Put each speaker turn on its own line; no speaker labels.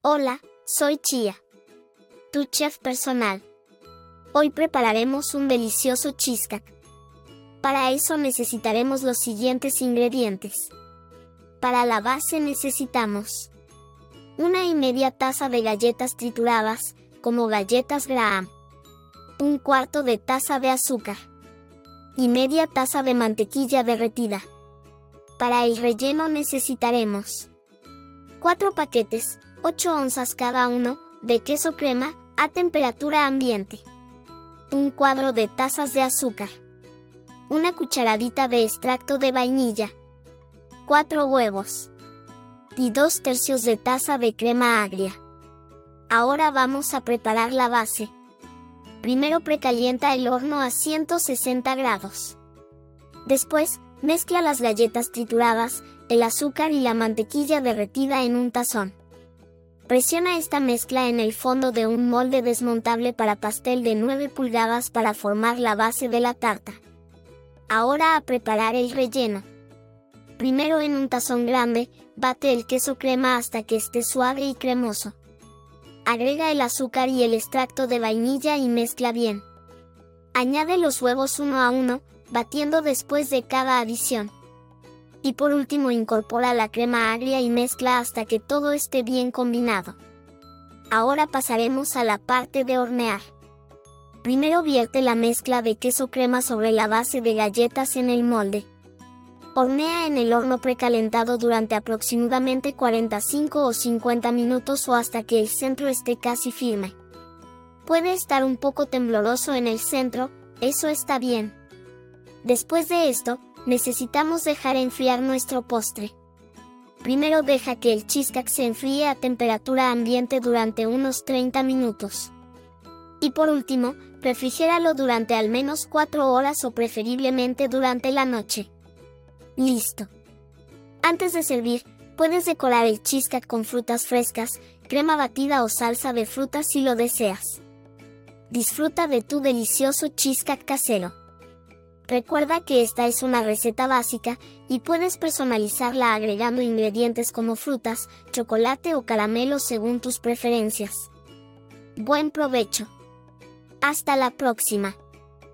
Hola, soy Chia, tu chef personal. Hoy prepararemos un delicioso cheesecake. Para eso necesitaremos los siguientes ingredientes. Para la base necesitamos una y media taza de galletas trituradas, como galletas Graham, un cuarto de taza de azúcar y media taza de mantequilla derretida. Para el relleno necesitaremos 4 paquetes, 8 onzas cada uno, de queso crema, a temperatura ambiente. Un cuadro de tazas de azúcar. Una cucharadita de extracto de vainilla. 4 huevos. Y 2 tercios de taza de crema agria. Ahora vamos a preparar la base. Primero precalienta el horno a 160 grados. Después, mezcla las galletas trituradas, el azúcar y la mantequilla derretida en un tazón. Presiona esta mezcla en el fondo de un molde desmontable para pastel de 9 pulgadas para formar la base de la tarta. Ahora a preparar el relleno. Primero en un tazón grande, bate el queso crema hasta que esté suave y cremoso. Agrega el azúcar y el extracto de vainilla y mezcla bien. Añade los huevos uno a uno, batiendo después de cada adición. Y por último incorpora la crema agria y mezcla hasta que todo esté bien combinado. Ahora pasaremos a la parte de hornear. Primero vierte la mezcla de queso crema sobre la base de galletas en el molde. Hornea en el horno precalentado durante aproximadamente 45 o 50 minutos o hasta que el centro esté casi firme. Puede estar un poco tembloroso en el centro, eso está bien. Después de esto, necesitamos dejar enfriar nuestro postre. Primero deja que el cheesecake se enfríe a temperatura ambiente durante unos 30 minutos. Y por último, refrigéralo durante al menos 4 horas o preferiblemente durante la noche. Listo. Antes de servir, puedes decorar el cheesecake con frutas frescas, crema batida o salsa de frutas si lo deseas. Disfruta de tu delicioso cheesecake casero. Recuerda que esta es una receta básica y puedes personalizarla agregando ingredientes como frutas, chocolate o caramelo según tus preferencias. Buen provecho. Hasta la próxima.